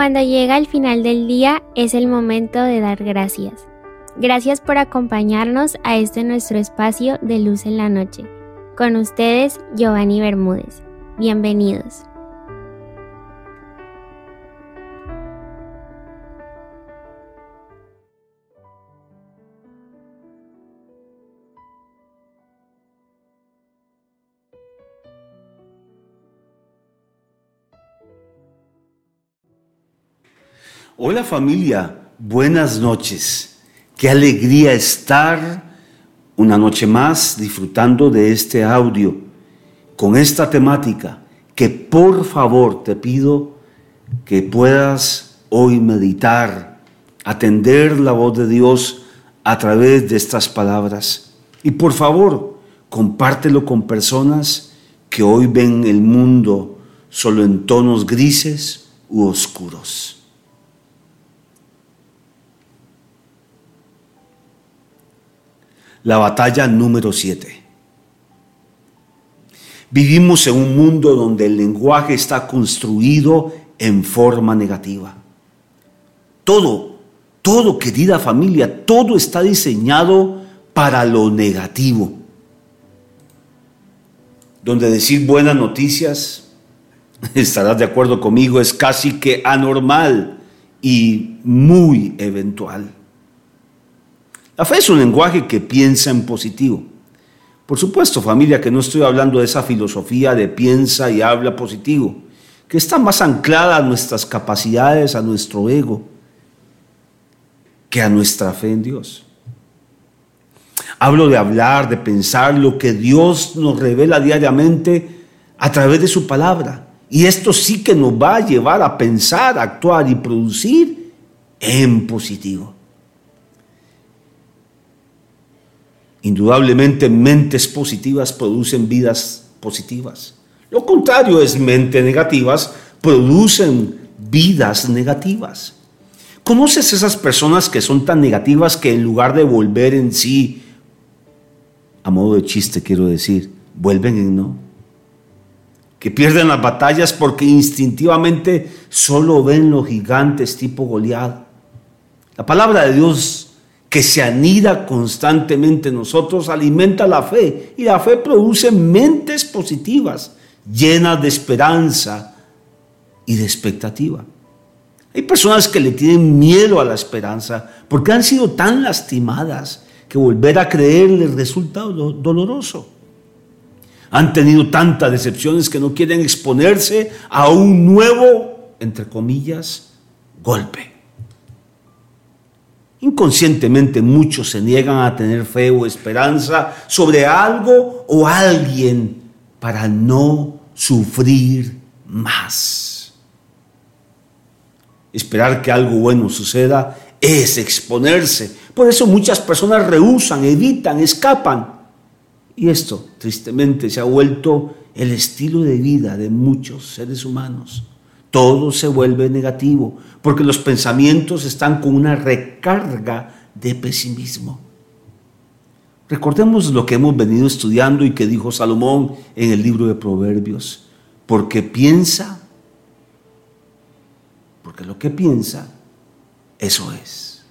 Cuando llega el final del día es el momento de dar gracias. Gracias por acompañarnos a este nuestro espacio de luz en la noche. Con ustedes, Giovanni Bermúdez. Bienvenidos. Hola familia, buenas noches. Qué alegría estar una noche más disfrutando de este audio con esta temática que por favor te pido que puedas hoy meditar, atender la voz de Dios a través de estas palabras. Y por favor, compártelo con personas que hoy ven el mundo solo en tonos grises u oscuros. La batalla número 7. Vivimos en un mundo donde el lenguaje está construido en forma negativa. Todo, todo, querida familia, todo está diseñado para lo negativo. Donde decir buenas noticias, estarás de acuerdo conmigo, es casi que anormal y muy eventual. La fe es un lenguaje que piensa en positivo. Por supuesto, familia, que no estoy hablando de esa filosofía de piensa y habla positivo, que está más anclada a nuestras capacidades, a nuestro ego, que a nuestra fe en Dios. Hablo de hablar, de pensar lo que Dios nos revela diariamente a través de su palabra. Y esto sí que nos va a llevar a pensar, actuar y producir en positivo. Indudablemente mentes positivas producen vidas positivas. Lo contrario es mentes negativas producen vidas negativas. ¿Conoces esas personas que son tan negativas que en lugar de volver en sí, a modo de chiste quiero decir, vuelven en no? Que pierden las batallas porque instintivamente solo ven los gigantes tipo Goliat. La palabra de Dios que se anida constantemente en nosotros, alimenta la fe y la fe produce mentes positivas, llenas de esperanza y de expectativa. Hay personas que le tienen miedo a la esperanza porque han sido tan lastimadas que volver a creer les resulta doloroso. Han tenido tantas decepciones que no quieren exponerse a un nuevo, entre comillas, golpe. Inconscientemente muchos se niegan a tener fe o esperanza sobre algo o alguien para no sufrir más. Esperar que algo bueno suceda es exponerse. Por eso muchas personas rehusan, evitan, escapan. Y esto, tristemente, se ha vuelto el estilo de vida de muchos seres humanos todo se vuelve negativo, porque los pensamientos están con una recarga de pesimismo. Recordemos lo que hemos venido estudiando y que dijo Salomón en el libro de Proverbios, porque piensa, porque lo que piensa, eso es.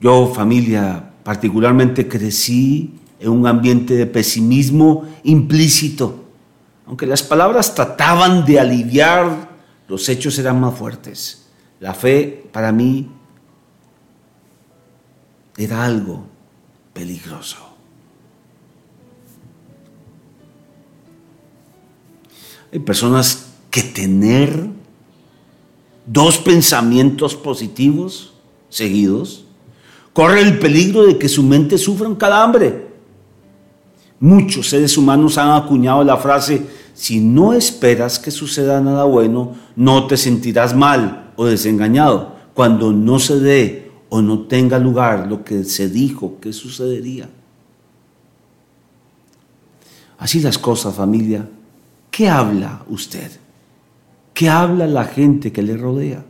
Yo, familia, particularmente crecí en un ambiente de pesimismo implícito aunque las palabras trataban de aliviar, los hechos eran más fuertes. La fe para mí era algo peligroso. Hay personas que tener dos pensamientos positivos seguidos corre el peligro de que su mente sufra un calambre. Muchos seres humanos han acuñado la frase, si no esperas que suceda nada bueno, no te sentirás mal o desengañado cuando no se dé o no tenga lugar lo que se dijo que sucedería. Así las cosas, familia. ¿Qué habla usted? ¿Qué habla la gente que le rodea?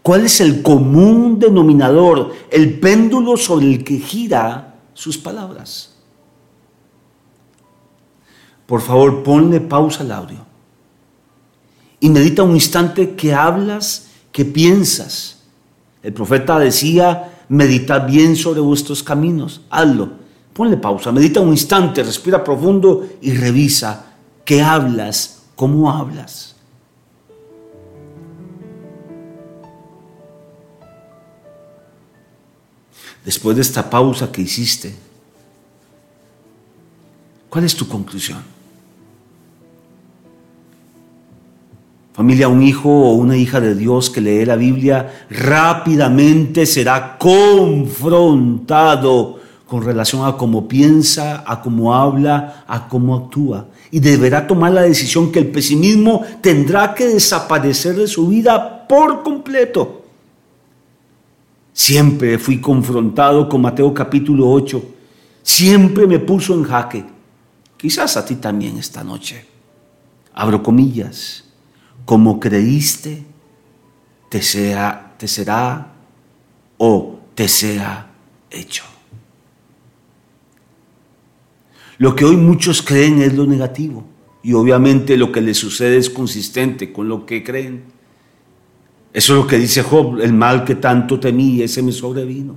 ¿Cuál es el común denominador, el péndulo sobre el que gira sus palabras? Por favor, ponle pausa al audio y medita un instante qué hablas, qué piensas. El profeta decía, meditad bien sobre vuestros caminos, hazlo. Ponle pausa, medita un instante, respira profundo y revisa qué hablas, cómo hablas. Después de esta pausa que hiciste, ¿cuál es tu conclusión? Familia, un hijo o una hija de Dios que lee la Biblia rápidamente será confrontado con relación a cómo piensa, a cómo habla, a cómo actúa. Y deberá tomar la decisión que el pesimismo tendrá que desaparecer de su vida por completo. Siempre fui confrontado con Mateo capítulo 8. Siempre me puso en jaque. Quizás a ti también esta noche. Abro comillas como creíste, te, sea, te será o te sea hecho. Lo que hoy muchos creen es lo negativo y obviamente lo que les sucede es consistente con lo que creen. Eso es lo que dice Job, el mal que tanto temí, ese me sobrevino.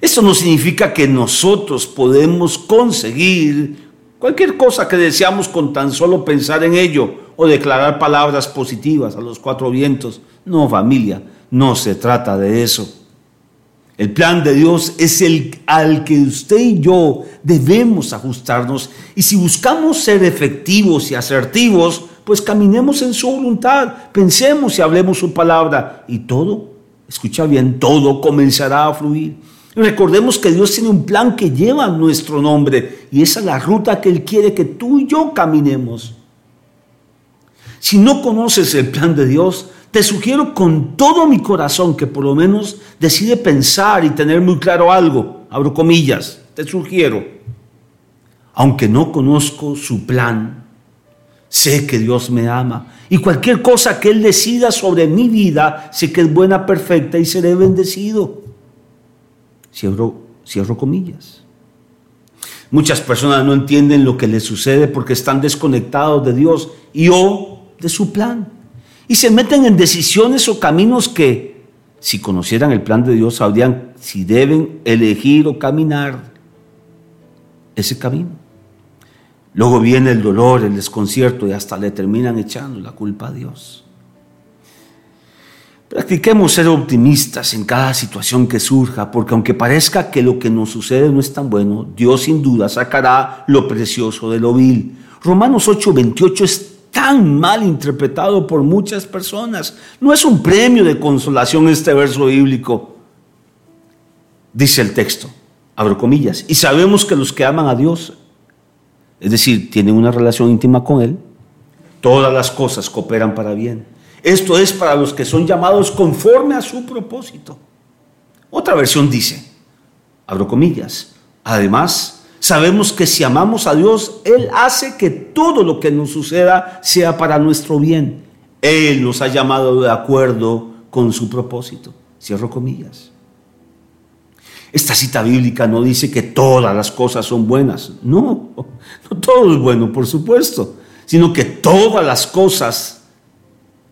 Eso no significa que nosotros podemos conseguir cualquier cosa que deseamos con tan solo pensar en ello o declarar palabras positivas a los cuatro vientos. No, familia, no se trata de eso. El plan de Dios es el al que usted y yo debemos ajustarnos y si buscamos ser efectivos y asertivos, pues caminemos en su voluntad, pensemos y hablemos su palabra y todo, escucha bien, todo comenzará a fluir. Recordemos que Dios tiene un plan que lleva nuestro nombre y esa es la ruta que Él quiere que tú y yo caminemos. Si no conoces el plan de Dios, te sugiero con todo mi corazón que por lo menos decide pensar y tener muy claro algo. Abro comillas, te sugiero. Aunque no conozco su plan, sé que Dios me ama. Y cualquier cosa que Él decida sobre mi vida, sé que es buena, perfecta y seré bendecido. Cierro, cierro comillas. Muchas personas no entienden lo que les sucede porque están desconectados de Dios y o de su plan. Y se meten en decisiones o caminos que, si conocieran el plan de Dios, sabrían si deben elegir o caminar ese camino. Luego viene el dolor, el desconcierto y hasta le terminan echando la culpa a Dios. Practiquemos ser optimistas en cada situación que surja, porque aunque parezca que lo que nos sucede no es tan bueno, Dios sin duda sacará lo precioso de lo vil. Romanos 8:28 es tan mal interpretado por muchas personas. No es un premio de consolación este verso bíblico. Dice el texto, abro comillas, y sabemos que los que aman a Dios, es decir, tienen una relación íntima con Él, todas las cosas cooperan para bien. Esto es para los que son llamados conforme a su propósito. Otra versión dice, abro comillas, además, Sabemos que si amamos a Dios, Él hace que todo lo que nos suceda sea para nuestro bien. Él nos ha llamado de acuerdo con su propósito. Cierro comillas. Esta cita bíblica no dice que todas las cosas son buenas. No, no todo es bueno, por supuesto, sino que todas las cosas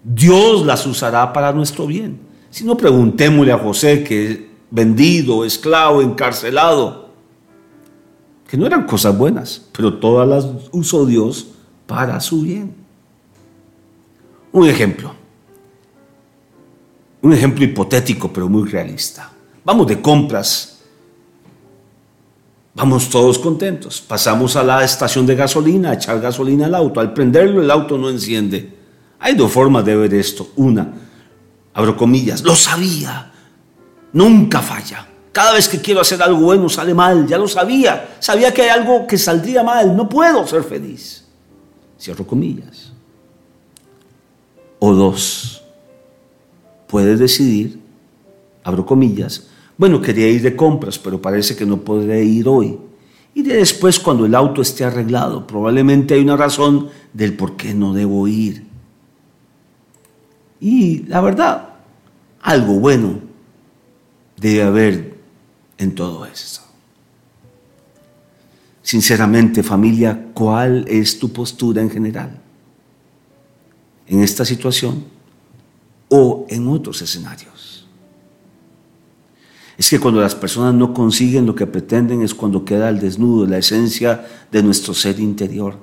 Dios las usará para nuestro bien. Si no, preguntémosle a José que vendido, esclavo, encarcelado, que no eran cosas buenas, pero todas las usó Dios para su bien. Un ejemplo, un ejemplo hipotético, pero muy realista. Vamos de compras, vamos todos contentos, pasamos a la estación de gasolina a echar gasolina al auto, al prenderlo el auto no enciende. Hay dos formas de ver esto. Una, abro comillas, lo sabía, nunca falla. Cada vez que quiero hacer algo bueno sale mal, ya lo sabía. Sabía que hay algo que saldría mal, no puedo ser feliz. Cierro comillas. O dos, puedes decidir, abro comillas, bueno, quería ir de compras, pero parece que no podré ir hoy. Iré después cuando el auto esté arreglado. Probablemente hay una razón del por qué no debo ir. Y la verdad, algo bueno debe haber en todo esto. Sinceramente, familia, ¿cuál es tu postura en general? en esta situación o en otros escenarios. Es que cuando las personas no consiguen lo que pretenden es cuando queda al desnudo la esencia de nuestro ser interior.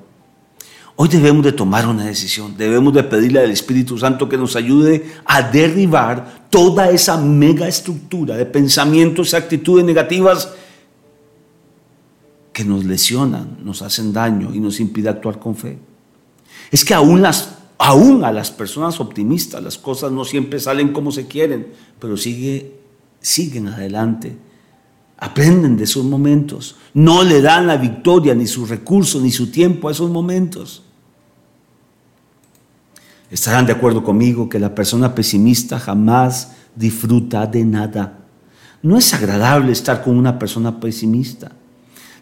Hoy debemos de tomar una decisión, debemos de pedirle al Espíritu Santo que nos ayude a derribar toda esa mega estructura de pensamientos actitudes negativas que nos lesionan, nos hacen daño y nos impide actuar con fe. Es que aún, aún a las personas optimistas las cosas no siempre salen como se quieren, pero sigue, siguen adelante. Aprenden de esos momentos. No le dan la victoria, ni sus recursos, ni su tiempo a esos momentos. Estarán de acuerdo conmigo que la persona pesimista jamás disfruta de nada. No es agradable estar con una persona pesimista.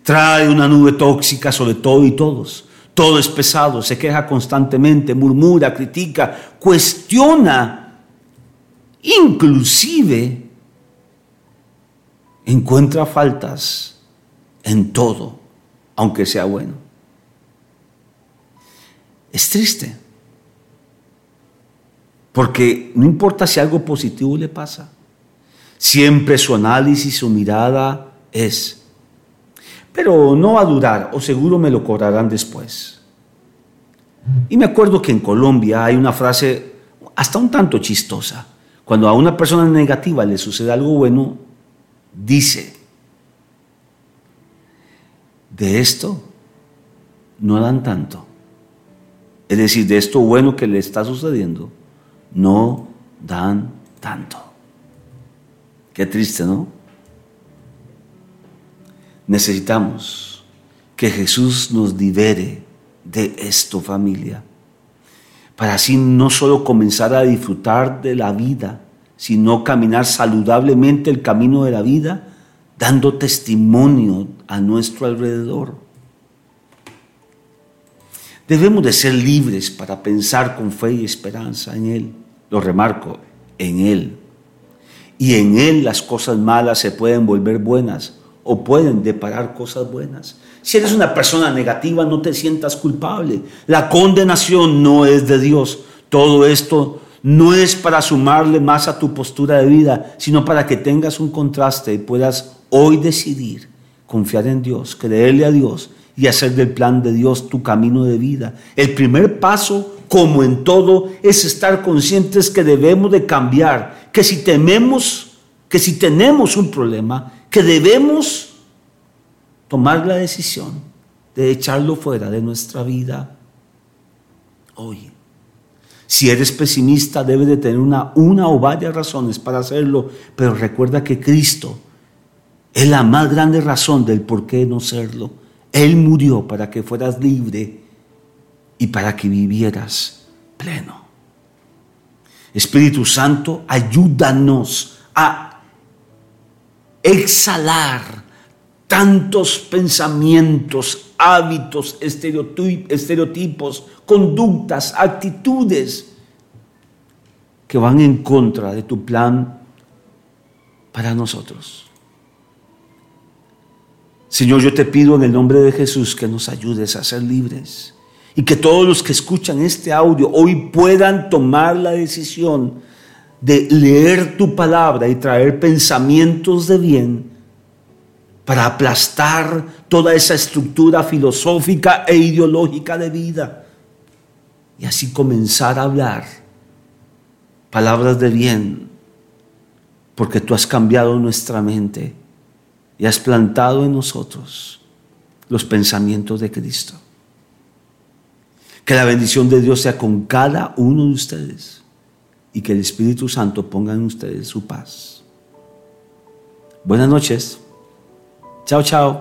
Trae una nube tóxica sobre todo y todos. Todo es pesado, se queja constantemente, murmura, critica, cuestiona, inclusive encuentra faltas en todo, aunque sea bueno. Es triste, porque no importa si algo positivo le pasa, siempre su análisis, su mirada es pero no va a durar o seguro me lo cobrarán después. Y me acuerdo que en Colombia hay una frase hasta un tanto chistosa. Cuando a una persona negativa le sucede algo bueno, dice, de esto no dan tanto. Es decir, de esto bueno que le está sucediendo, no dan tanto. Qué triste, ¿no? Necesitamos que Jesús nos libere de esto, familia, para así no solo comenzar a disfrutar de la vida, sino caminar saludablemente el camino de la vida, dando testimonio a nuestro alrededor. Debemos de ser libres para pensar con fe y esperanza en Él. Lo remarco, en Él. Y en Él las cosas malas se pueden volver buenas o pueden deparar cosas buenas. Si eres una persona negativa, no te sientas culpable. La condenación no es de Dios. Todo esto no es para sumarle más a tu postura de vida, sino para que tengas un contraste y puedas hoy decidir confiar en Dios, creerle a Dios y hacer del plan de Dios tu camino de vida. El primer paso, como en todo, es estar conscientes que debemos de cambiar, que si tememos, que si tenemos un problema, que debemos tomar la decisión de echarlo fuera de nuestra vida hoy. Si eres pesimista, debes de tener una, una o varias razones para hacerlo, pero recuerda que Cristo es la más grande razón del por qué no serlo. Él murió para que fueras libre y para que vivieras pleno. Espíritu Santo, ayúdanos a exhalar tantos pensamientos, hábitos, estereotipos, conductas, actitudes que van en contra de tu plan para nosotros. Señor, yo te pido en el nombre de Jesús que nos ayudes a ser libres y que todos los que escuchan este audio hoy puedan tomar la decisión de leer tu palabra y traer pensamientos de bien para aplastar toda esa estructura filosófica e ideológica de vida y así comenzar a hablar palabras de bien, porque tú has cambiado nuestra mente y has plantado en nosotros los pensamientos de Cristo. Que la bendición de Dios sea con cada uno de ustedes y que el Espíritu Santo ponga en ustedes su paz. Buenas noches. 悄悄